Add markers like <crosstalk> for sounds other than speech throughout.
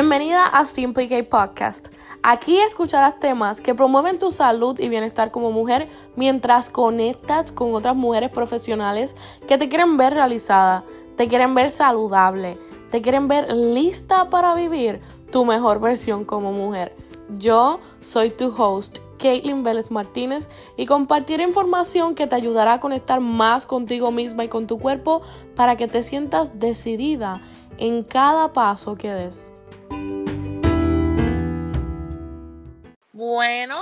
Bienvenida a Simply K Podcast. Aquí escucharás temas que promueven tu salud y bienestar como mujer mientras conectas con otras mujeres profesionales que te quieren ver realizada, te quieren ver saludable, te quieren ver lista para vivir tu mejor versión como mujer. Yo soy tu host, Caitlin Vélez Martínez, y compartiré información que te ayudará a conectar más contigo misma y con tu cuerpo para que te sientas decidida en cada paso que des. Bueno,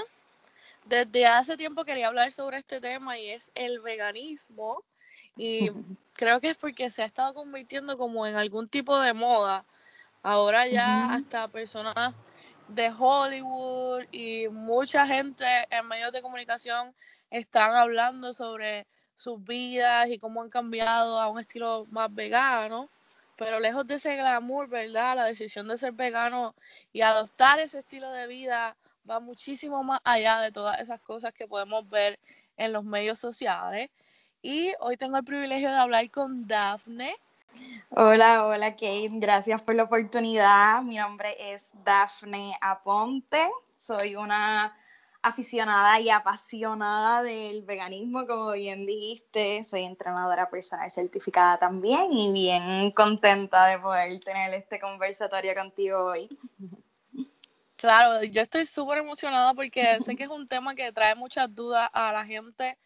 desde hace tiempo quería hablar sobre este tema y es el veganismo. Y <laughs> creo que es porque se ha estado convirtiendo como en algún tipo de moda. Ahora ya hasta personas de Hollywood y mucha gente en medios de comunicación están hablando sobre sus vidas y cómo han cambiado a un estilo más vegano. Pero lejos de ese glamour, ¿verdad? La decisión de ser vegano y adoptar ese estilo de vida va muchísimo más allá de todas esas cosas que podemos ver en los medios sociales. Y hoy tengo el privilegio de hablar con Daphne. Hola, hola Kate, gracias por la oportunidad. Mi nombre es Daphne Aponte, soy una aficionada y apasionada del veganismo, como bien dijiste, soy entrenadora personal certificada también y bien contenta de poder tener este conversatorio contigo hoy. <laughs> Claro, yo estoy súper emocionada porque sé que es un tema que trae muchas dudas a la gente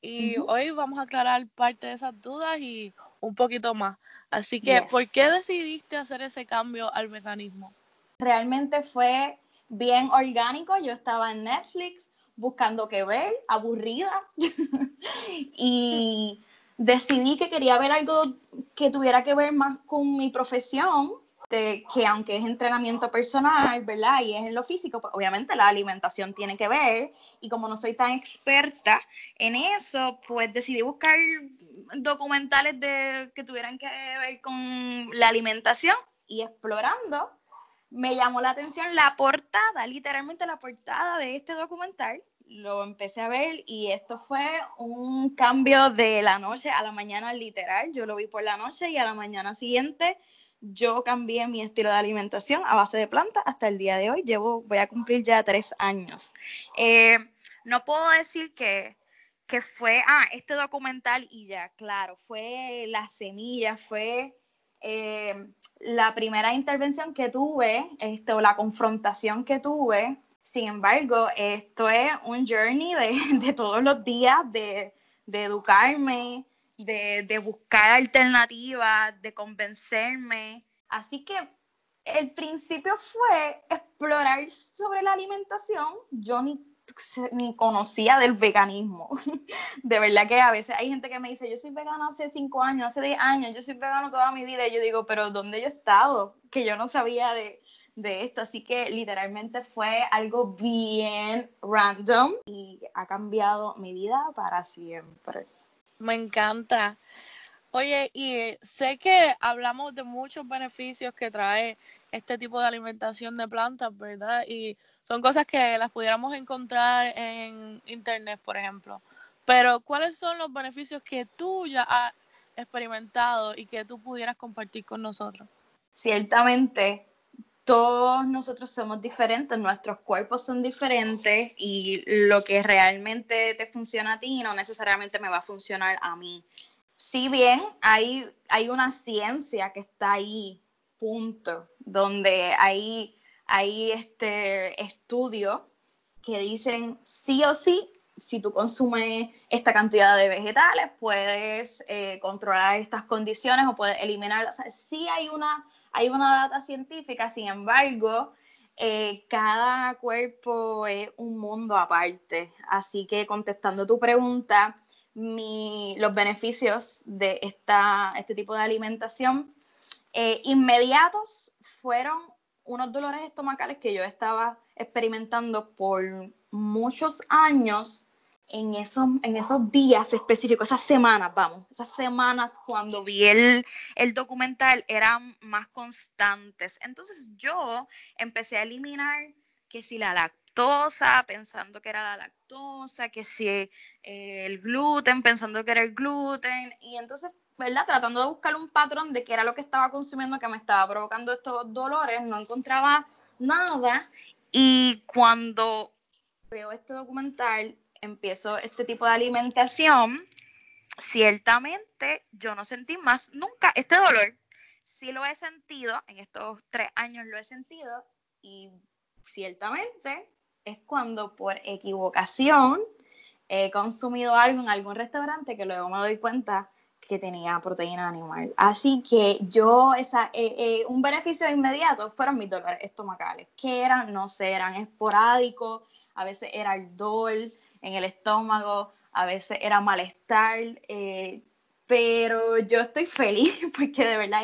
y hoy vamos a aclarar parte de esas dudas y un poquito más. Así que, ¿por qué decidiste hacer ese cambio al veganismo? Realmente fue bien orgánico. Yo estaba en Netflix buscando qué ver, aburrida, <laughs> y decidí que quería ver algo que tuviera que ver más con mi profesión, de que aunque es entrenamiento personal, ¿verdad? Y es en lo físico, pues obviamente la alimentación tiene que ver, y como no soy tan experta en eso, pues decidí buscar documentales de, que tuvieran que ver con la alimentación y explorando me llamó la atención la portada, literalmente la portada de este documental. Lo empecé a ver y esto fue un cambio de la noche a la mañana literal. Yo lo vi por la noche y a la mañana siguiente yo cambié mi estilo de alimentación a base de plantas hasta el día de hoy. Llevo, voy a cumplir ya tres años. Eh, no puedo decir que, que fue, ah, este documental y ya, claro, fue la semilla, fue eh, la primera intervención que tuve, este, o la confrontación que tuve, sin embargo, esto es un journey de, <laughs> todos los días, de, educarme, de, buscar alternativas, de convencerme. Así que el principio fue explorar sobre la alimentación. Yo ni ni conocía del veganismo. <laughs> De verdad que a veces hay gente que me dice, yo soy vegano hace 5 años, hace 10 años, yo soy vegano toda mi vida. Y yo digo, pero ¿dónde yo he estado? Que yo no sabía de, de esto. Así que literalmente fue algo bien random y ha cambiado mi vida para siempre. Me encanta. Oye, y sé que hablamos de muchos beneficios que trae este tipo de alimentación de plantas, ¿verdad? Y son cosas que las pudiéramos encontrar en internet, por ejemplo. Pero, ¿cuáles son los beneficios que tú ya has experimentado y que tú pudieras compartir con nosotros? Ciertamente, todos nosotros somos diferentes, nuestros cuerpos son diferentes y lo que realmente te funciona a ti no necesariamente me va a funcionar a mí. Si bien hay, hay una ciencia que está ahí, punto, donde hay hay este estudios que dicen sí o sí, si tú consumes esta cantidad de vegetales, puedes eh, controlar estas condiciones o puedes eliminarlas. sí hay una, hay una data científica, sin embargo, eh, cada cuerpo es un mundo aparte. Así que contestando tu pregunta, los beneficios de esta, este tipo de alimentación eh, inmediatos fueron unos dolores estomacales que yo estaba experimentando por muchos años en esos, en esos días específicos, esas semanas, vamos, esas semanas cuando vi el, el documental eran más constantes. Entonces yo empecé a eliminar que si la lactosa, pensando que era la lactosa, que si eh, el gluten, pensando que era el gluten, y entonces, ¿verdad? Tratando de buscar un patrón de qué era lo que estaba consumiendo que me estaba provocando estos dolores, no encontraba nada, y cuando veo este documental, empiezo este tipo de alimentación, ciertamente yo no sentí más nunca este dolor. Sí lo he sentido, en estos tres años lo he sentido, y ciertamente es cuando por equivocación he consumido algo en algún restaurante que luego me doy cuenta que tenía proteína animal. Así que yo, esa, eh, eh, un beneficio inmediato fueron mis dolores estomacales, que eran, no sé, eran esporádicos, a veces era el dol en el estómago, a veces era malestar, eh, pero yo estoy feliz <laughs> porque de verdad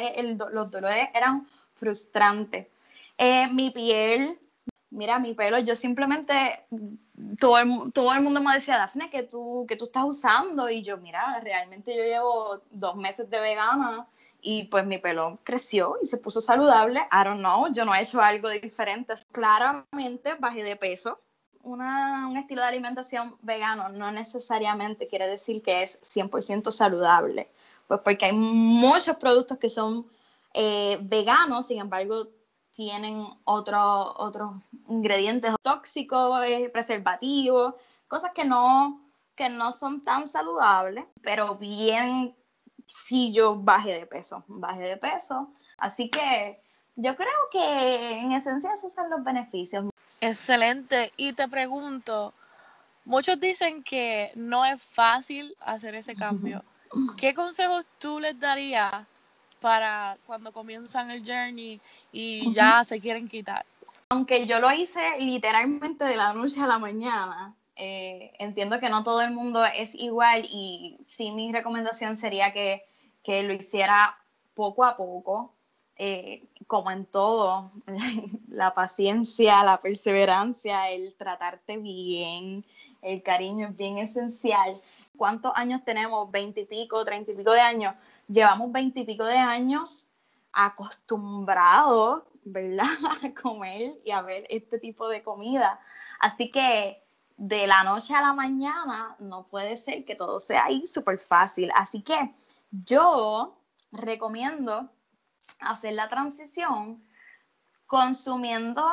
los dolores eran frustrantes. mi piel mira, mi pelo, yo simplemente, todo el, todo el mundo me decía, Dafne, que tú, que tú estás usando? Y yo, mira, realmente yo llevo dos meses de vegana y pues mi pelo creció y se puso saludable. I don't know, yo no he hecho algo diferente. Claramente bajé de peso. Un estilo de alimentación vegano no necesariamente quiere decir que es 100% saludable, pues porque hay muchos productos que son eh, veganos, sin embargo, tienen otros otros ingredientes tóxicos, eh, preservativos, cosas que no, que no son tan saludables, pero bien si yo bajé de peso, bajé de peso. Así que yo creo que en esencia esos son los beneficios. Excelente. Y te pregunto, muchos dicen que no es fácil hacer ese cambio. <laughs> ¿Qué consejos tú les darías para cuando comienzan el journey y ya se quieren quitar. Aunque yo lo hice literalmente de la noche a la mañana, eh, entiendo que no todo el mundo es igual y sí mi recomendación sería que, lo hiciera poco a poco, eh, como en todo, <laughs> la paciencia, la perseverancia, el tratarte bien, el cariño es bien esencial. ¿Cuántos años tenemos? ¿Veintipico, treinta y pico de años? Llevamos veintipico de años acostumbrados, ¿verdad?, <laughs> a comer y a ver este tipo de comida. Así que de la noche a la mañana no puede ser que todo sea ahí súper fácil. Así que yo recomiendo hacer la transición consumiendo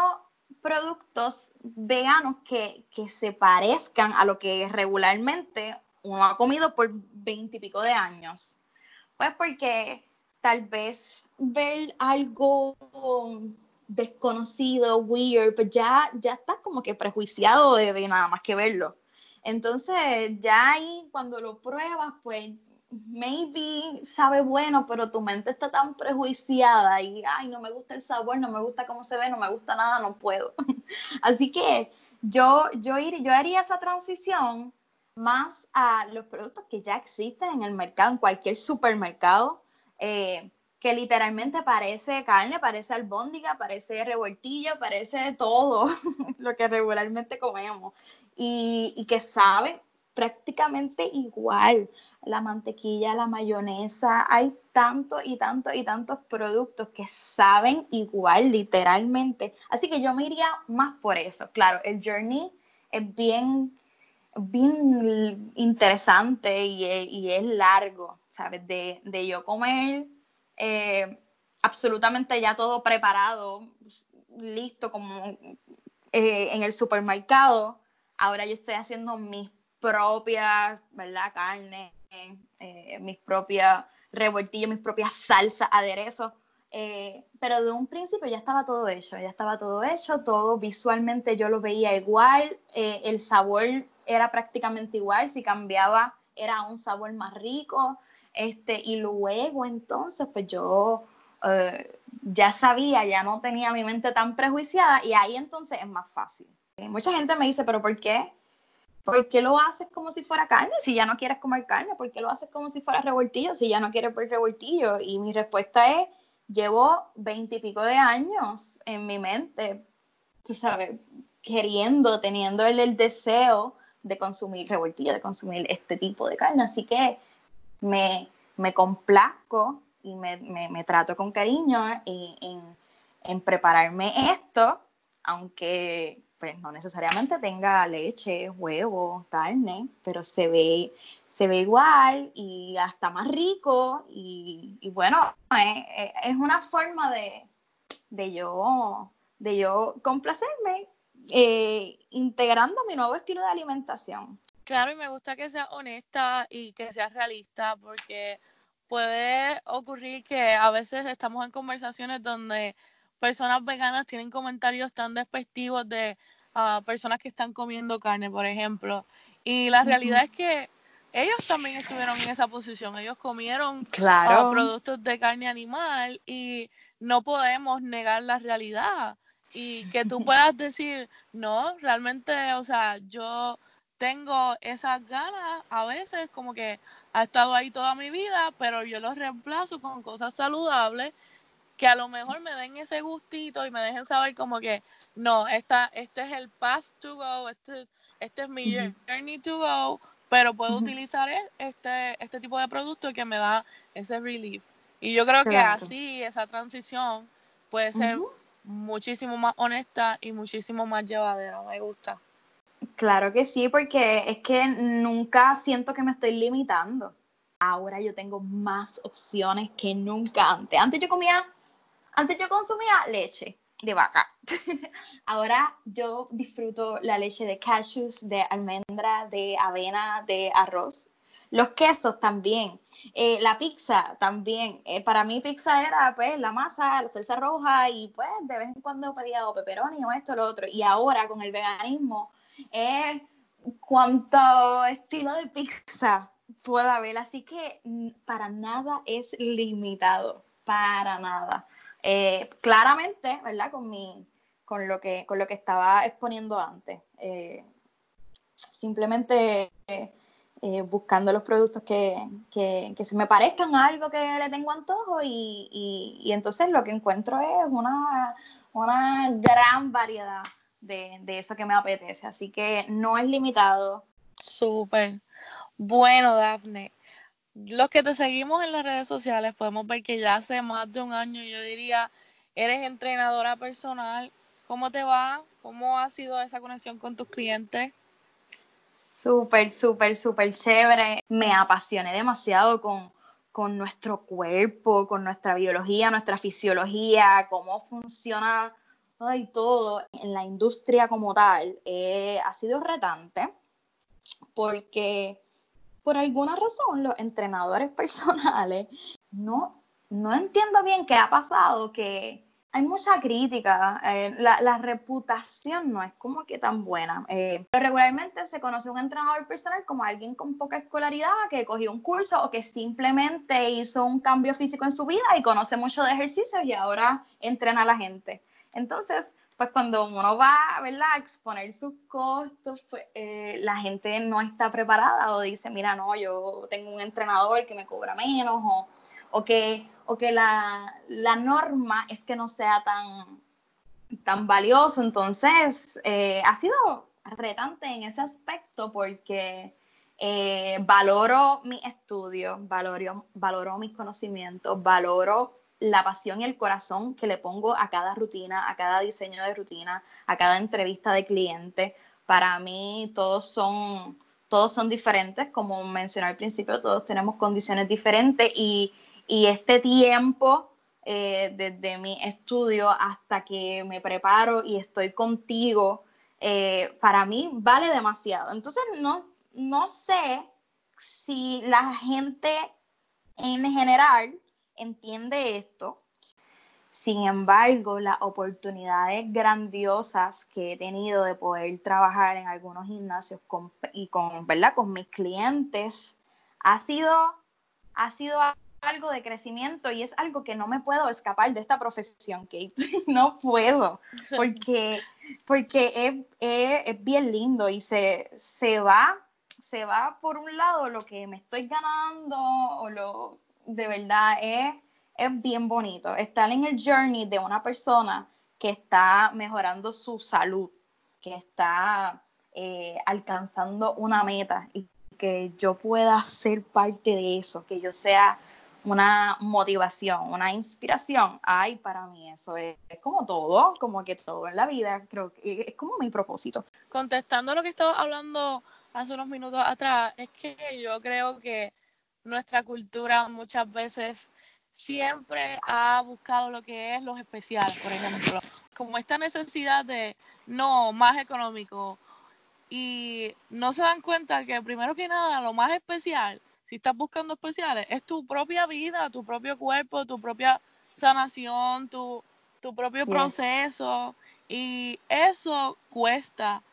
productos veganos que, que se parezcan a lo que regularmente uno ha comido por veintipico de años. Pues porque tal vez ver algo desconocido, weird, pues ya, ya estás como que prejuiciado de, nada más que verlo. Entonces, ya ahí cuando lo pruebas, pues maybe sabe bueno, pero tu mente está tan prejuiciada y, ay, no me gusta el sabor, no me gusta cómo se ve, no me gusta nada, no puedo. <laughs> Así que yo, yo, yo haría esa transición más a los productos que ya existen en el mercado, en cualquier supermercado. Eh, que literalmente parece carne, parece albóndiga, parece revoltillo, parece todo <laughs> lo que regularmente comemos y, que sabe prácticamente igual. La mantequilla, la mayonesa, hay tantos y tantos y tantos productos que saben igual, literalmente. Así que yo me iría más por eso. Claro, el journey es bien, bien interesante y, es largo, ¿sabes? De, de yo comer eh, absolutamente ya todo preparado, listo como eh, en el supermercado. Ahora yo estoy haciendo mis propias, ¿verdad? Carne, eh, mis propias revoltillos, mis propias salsas, aderezos. pero de un principio ya estaba todo hecho, ya estaba todo hecho, todo visualmente yo lo veía igual, el sabor era prácticamente igual, si cambiaba era un sabor más rico, este, y luego entonces, pues yo eh, ya sabía, ya no tenía mi mente tan prejuiciada y ahí entonces es más fácil. mucha gente me dice, pero ¿por qué? ¿Por qué lo haces como si fuera carne? Si ya no quieres comer carne, ¿por qué lo haces como si fuera revoltillo? Si ya no quieres ver revoltillo. Y mi respuesta es, llevo veintipico de años en mi mente, tú sabes, queriendo, teniendo el, el deseo de consumir revoltillo, de consumir este tipo de carne. Así que me, me complazco y me, me, trato con cariño en, en, prepararme esto, aunque pues no necesariamente tenga leche, huevo, carne, pero se ve, se ve igual y hasta más rico y, bueno, es, una forma de, de, yo, de yo complacerme eh, integrando mi nuevo estilo de alimentación. Claro, y me gusta que sea honesta y que sea realista porque puede ocurrir que a veces estamos en conversaciones donde personas veganas tienen comentarios tan despectivos de uh, personas que están comiendo carne, por ejemplo. Y la realidad es que ellos también estuvieron en esa posición. Ellos comieron ah, productos de carne animal y no podemos negar la realidad. Y que tú <laughs> puedas decir, no, realmente, o sea, yo tengo esas ganas a veces como que ha estado ahí toda mi vida, pero yo los reemplazo con cosas saludables que a lo mejor me den ese gustito y me dejen saber como que no, esta, este es el path to go, este, este es mi journey to go, pero puedo utilizar e, este, este tipo de producto que me da ese relief. Y yo creo que así esa transición puede ser muchísimo más honesta y muchísimo más llevadera, me gusta. Claro que sí, porque es que nunca siento que me estoy limitando. Ahora yo tengo más opciones que nunca antes. Antes yo comía, antes yo consumía leche de vaca. <laughs> Ahora yo disfruto la leche de cashews, de almendra, de avena, de arroz. Los quesos también. Eh, la pizza también. Eh, para mí pizza era pues la masa, la salsa roja y pues de vez en cuando pedía o pepperoni o esto o lo otro. Y ahora con el veganismo es cuanto estilo de pizza pueda haber, así que mm, para nada es limitado, para nada. Eh, claramente, ¿verdad? Con mi, con lo que, con lo que estaba exponiendo antes. Eh, simplemente eh, buscando los productos que, que, se me parezcan a algo que le tengo antojo y, y, y entonces lo que encuentro es una, una gran variedad de, eso que me apetece. Así que no es limitado. Súper. Bueno, Dafne, los que te seguimos en las redes sociales podemos ver que ya hace más de un año, yo diría, eres entrenadora personal. ¿Cómo te va? ¿Cómo ha sido esa conexión con tus clientes? Súper, súper, súper chévere. Me apasioné demasiado con, con nuestro cuerpo, con nuestra biología, nuestra fisiología, cómo funciona y todo en la industria como tal eh, ha sido retante porque por alguna razón los entrenadores <laughs> personales no, no entiendo bien qué ha pasado, que hay mucha crítica, eh, la, reputación no es como que tan buena. Eh, pero regularmente se conoce un entrenador personal como alguien con poca escolaridad, que cogió un curso o que simplemente hizo un cambio físico en su vida y conoce mucho de ejercicio y ahora entrena a la gente. Entonces, pues cuando uno va ¿verdad? a exponer sus costos, pues eh, la gente no está preparada o dice, mira, no, yo tengo un entrenador que me cobra menos o, o que, o que la, norma es que no sea tan, tan valioso. Entonces, eh, ha sido retante en ese aspecto porque eh, valoro mi estudio, valoro, valoro mis conocimientos, valoro la pasión y el corazón que le pongo a cada rutina, a cada diseño de rutina, a cada entrevista de cliente. Para mí todos son, todos son diferentes, como mencioné al principio, todos tenemos condiciones diferentes y, este tiempo eh, desde mi estudio hasta que me preparo y estoy contigo, eh, para mí vale demasiado. Entonces no, no sé si la gente en general entiende esto. Sin embargo, las oportunidades grandiosas que he tenido de poder trabajar en algunos gimnasios y con, ¿verdad? con mis clientes ha sido, ha sido algo de crecimiento y es algo que no me puedo escapar de esta profesión, Kate. <laughs> no puedo, porque, porque es, bien lindo y se, se va se va por un lado lo que me estoy ganando o lo de verdad es, es bien bonito. Estar en el journey de una persona que está mejorando su salud, que está eh, alcanzando una meta y que yo pueda ser parte de eso, que yo sea una motivación, una inspiración. Ay, para mí eso es, como todo, como que todo en la vida, creo que es como mi propósito. Contestando lo que estaba hablando hace unos minutos atrás, es que yo creo que nuestra cultura muchas veces siempre ha buscado lo que es los especiales, por ejemplo, como esta necesidad de no más económico. Y no se dan cuenta que primero que nada lo más especial si estás buscando especiales, es tu propia vida, tu propio cuerpo, tu propia sanación, tu, tu propio proceso. Y eso cuesta,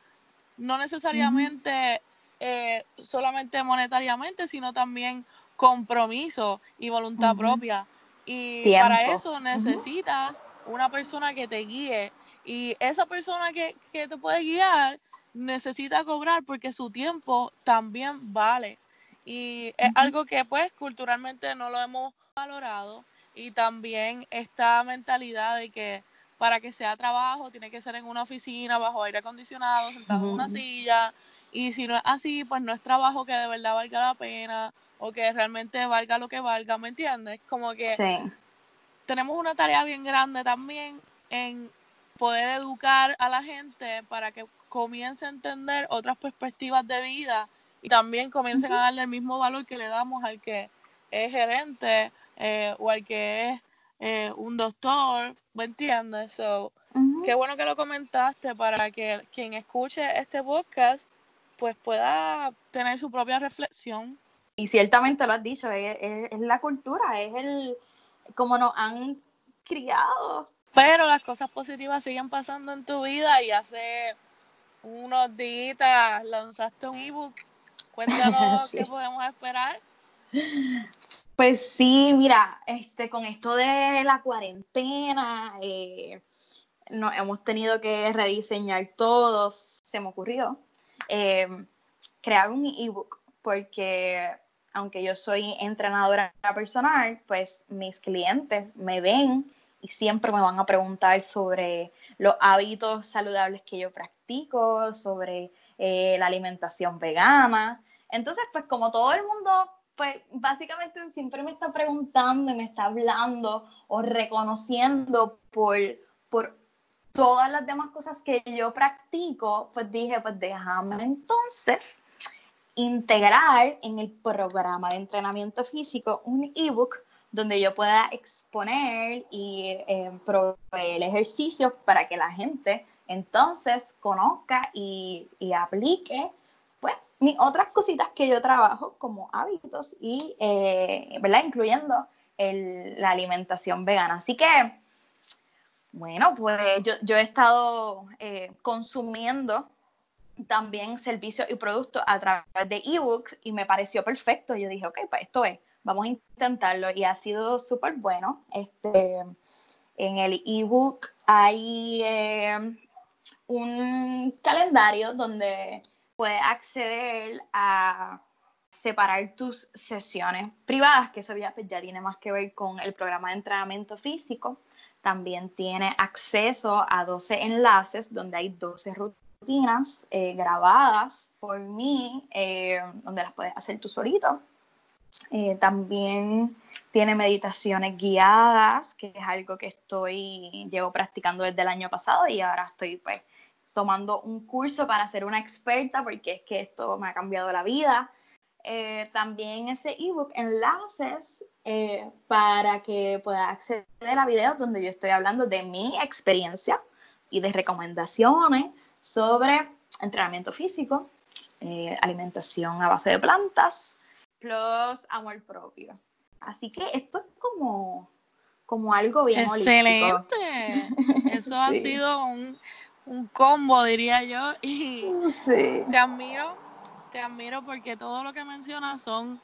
no necesariamente eh, solamente monetariamente, sino también compromiso y voluntad propia. Y para eso necesitas una persona que te guíe. Y esa persona que, que te puede guiar necesita cobrar porque su tiempo también vale. Y es algo que pues culturalmente no lo hemos valorado y también esta mentalidad de que para que sea trabajo tiene que ser en una oficina bajo aire acondicionado, sentado en una silla y si no es así, pues no es trabajo que de verdad valga la pena o que realmente valga lo que valga, ¿me entiendes? Como que tenemos una tarea bien grande también en poder educar a la gente para que comience a entender otras perspectivas de vida y también comiencen a darle el mismo valor que le damos al que es gerente eh, o al que es eh, un doctor, ¿me entiendes? So, Qué bueno que lo comentaste para que quien escuche este podcast pues pueda tener su propia reflexión. Y ciertamente lo has dicho, es, es la cultura, es el como nos han criado. Pero las cosas positivas siguen pasando en tu vida y hace unos días lanzaste un ebook Cuéntanos <laughs> qué podemos esperar. Pues sí, mira, este, con esto de la cuarentena, eh, nos hemos tenido que rediseñar todos. Se me ocurrió eh, crear un ebook porque aunque yo soy entrenadora personal, pues mis clientes me ven y siempre me van a preguntar sobre los hábitos saludables que yo practico, sobre eh, la alimentación vegana. Entonces, pues como todo el mundo, pues básicamente siempre me está preguntando y me está hablando o reconociendo por, por todas las demás cosas que yo practico, pues dije, pues déjame entonces integrar en el programa de entrenamiento físico un ebook donde yo pueda exponer y eh, proveer ejercicios para que la gente entonces conozca y, y aplique mis otras cositas que yo trabajo como hábitos y, eh, ¿verdad? Incluyendo la alimentación vegana. Así que, bueno, pues yo, he estado eh, consumiendo también servicios y productos a través de ebooks y me pareció perfecto. Yo dije, ok, pues esto es, vamos a intentarlo y ha sido súper bueno. Este, en el ebook hay eh, un calendario donde puedes acceder a separar tus sesiones privadas, que eso ya, pues, ya tiene más que ver con el programa de entrenamiento físico. También tiene acceso a 12 enlaces donde hay 12 rutinas eh, grabadas por mí, eh, donde las puedes hacer tú solito. Eh, también tiene meditaciones guiadas, que es algo que estoy, llevo practicando desde el año pasado y ahora estoy pues tomando un curso para ser una experta porque es que esto me ha cambiado la vida. También ese ebook enlaces eh, para que pueda acceder a videos donde yo estoy hablando de mi experiencia y de recomendaciones sobre entrenamiento físico, eh, alimentación a base de plantas, plus amor propio. Así que esto es como, como algo bien Excelente. <laughs> Eso ha sido un, un combo, diría yo. Y te admiro, te admiro porque todo lo que mencionas son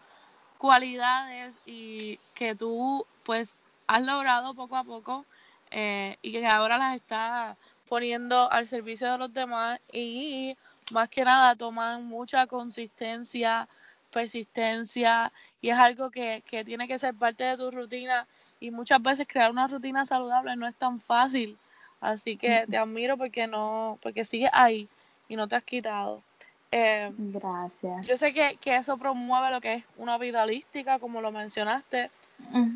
cualidades y que tú pues has logrado poco a poco eh, y que ahora las estás poniendo al servicio de los demás y más que nada toman mucha consistencia, persistencia y es algo que, que tiene que ser parte de tu rutina y muchas veces crear una rutina saludable no es tan fácil Así que te admiro porque no, porque sigues ahí y no te has quitado. Eh, Gracias. Yo sé que, que, eso promueve lo que es una vida holística, como lo mencionaste,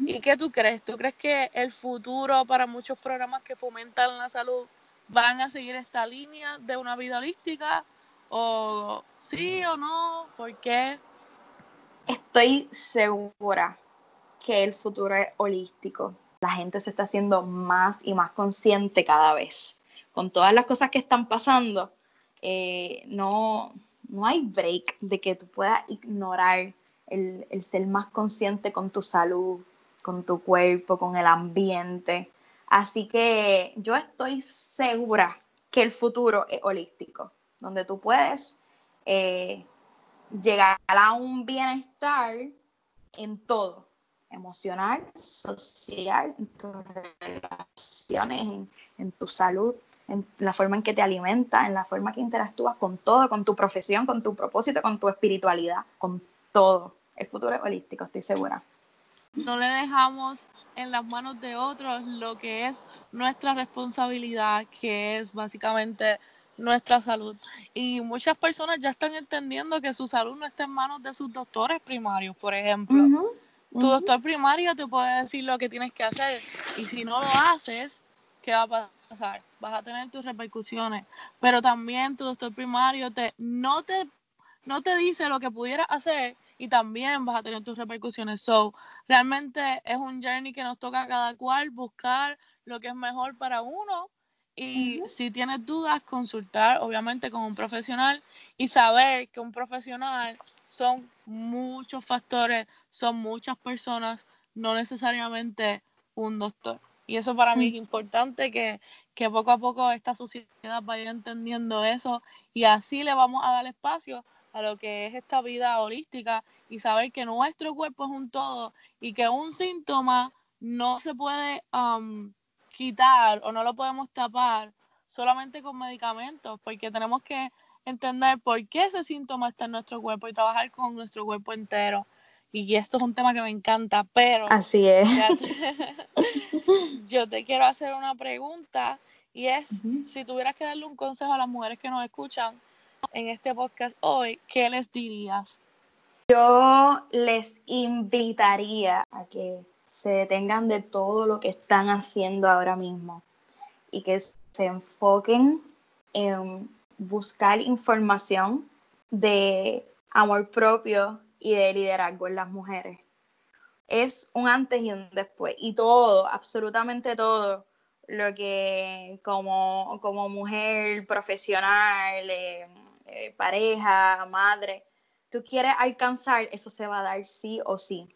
¿Y qué tú crees? ¿Tú crees que el futuro para muchos programas que fomentan la salud van a seguir esta línea de una vida holística? ¿O sí o no? ¿Por qué? Estoy segura que el futuro es holístico. La gente se está haciendo más y más consciente cada vez. Con todas las cosas que están pasando, eh, no, no hay break de que tú puedas ignorar el, el, ser más consciente con tu salud, con tu cuerpo, con el ambiente. Así que yo estoy segura que el futuro es holístico, donde tú puedes eh, llegar a un bienestar en todo, emocional, social, en tus relaciones, en, en tu salud, en la forma en que te alimentas, en la forma que interactúas con todo, con tu profesión, con tu propósito, con tu espiritualidad, con todo. El futuro es holístico, estoy segura. No le dejamos en las manos de otros lo que es nuestra responsabilidad, que es básicamente nuestra salud. Y muchas personas ya están entendiendo que su salud no está en manos de sus doctores primarios, por ejemplo. Tu doctor primario te puede decir lo que tienes que hacer y si no lo haces, ¿qué va a pasar? Vas a tener tus repercusiones, pero también tu doctor primario te no te no te dice lo que pudieras hacer y también vas a tener tus repercusiones. So, realmente es un journey que nos toca a cada cual buscar lo que es mejor para uno y si tienes dudas, consultar obviamente con un profesional y saber que un profesional son muchos factores, son muchas personas, no necesariamente un doctor. Y eso para mí es mm. importante que, que poco a poco esta sociedad vaya entendiendo eso y así le vamos a dar espacio a lo que es esta vida holística y saber que nuestro cuerpo es un todo y que un síntoma no se puede um, quitar o no lo podemos tapar solamente con medicamentos, porque tenemos que entender por qué ese síntoma está en nuestro cuerpo y trabajar con nuestro cuerpo entero. Y esto es un tema que me encanta, pero... Así es. <laughs> <laughs> yo te quiero hacer una pregunta y es, si tuvieras que darle un consejo a las mujeres que nos escuchan en este podcast hoy, ¿qué les dirías? Yo les invitaría a que se detengan de todo lo que están haciendo ahora mismo y que se enfoquen en buscar información de amor propio y de liderazgo en las mujeres. Es un antes y un después. Y todo, absolutamente todo, lo que como, como mujer profesional, eh, eh, pareja, madre, tú quieres alcanzar, eso se va a dar sí o sí.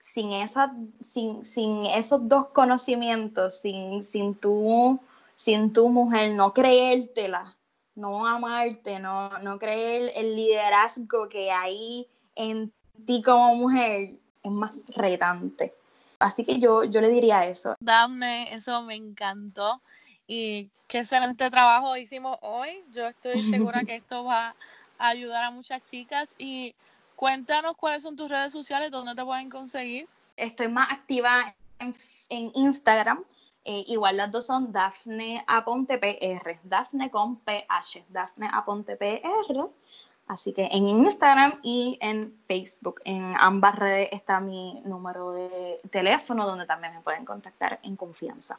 Sin, esa, sin, sin esos dos conocimientos, sin, sin, tu, sin tu mujer, no creértela, no amarte, no, no creer el liderazgo que hay en ti como mujer, es más retante. Así que yo, yo le diría eso. Dame, eso me encantó. Y qué excelente trabajo hicimos hoy. Yo estoy segura que esto va a ayudar a muchas chicas. Y cuéntanos cuáles son tus redes sociales, dónde te pueden conseguir. Estoy más activa en, Instagram. Eh, igual las dos son Dafne Aponte PR, Dafne con PH, Dafne Aponte PR. Así que en Instagram y en Facebook, en ambas redes está mi número de teléfono donde también me pueden contactar en confianza.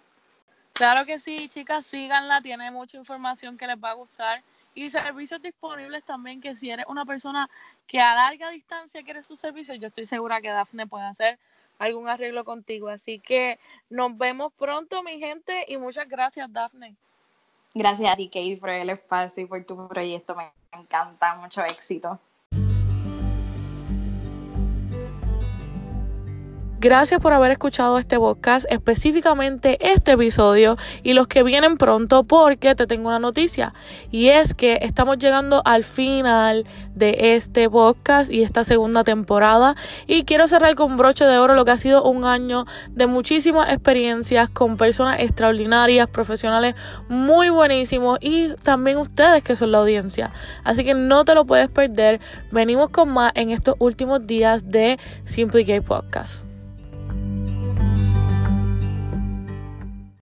Claro que sí, chicas, síganla, tiene mucha información que les va a gustar y servicios disponibles también que si eres una persona que a larga distancia quiere sus servicios, yo estoy segura que Dafne puede hacer algún arreglo contigo. Así que nos vemos pronto, mi gente, y muchas gracias, Dafne. Gracias a ti, Kate, por el espacio y por tu proyecto. Encanta, mucho éxito. Gracias por haber escuchado este podcast, específicamente este episodio y los que vienen pronto porque te tengo una noticia y es que estamos llegando al final de este podcast y esta segunda temporada y quiero cerrar con broche de oro lo que ha sido un año de muchísimas experiencias con personas extraordinarias, profesionales muy buenísimos y también ustedes que son la audiencia. Así que no te lo puedes perder. Venimos con más en estos últimos días de Simply Gay Podcast.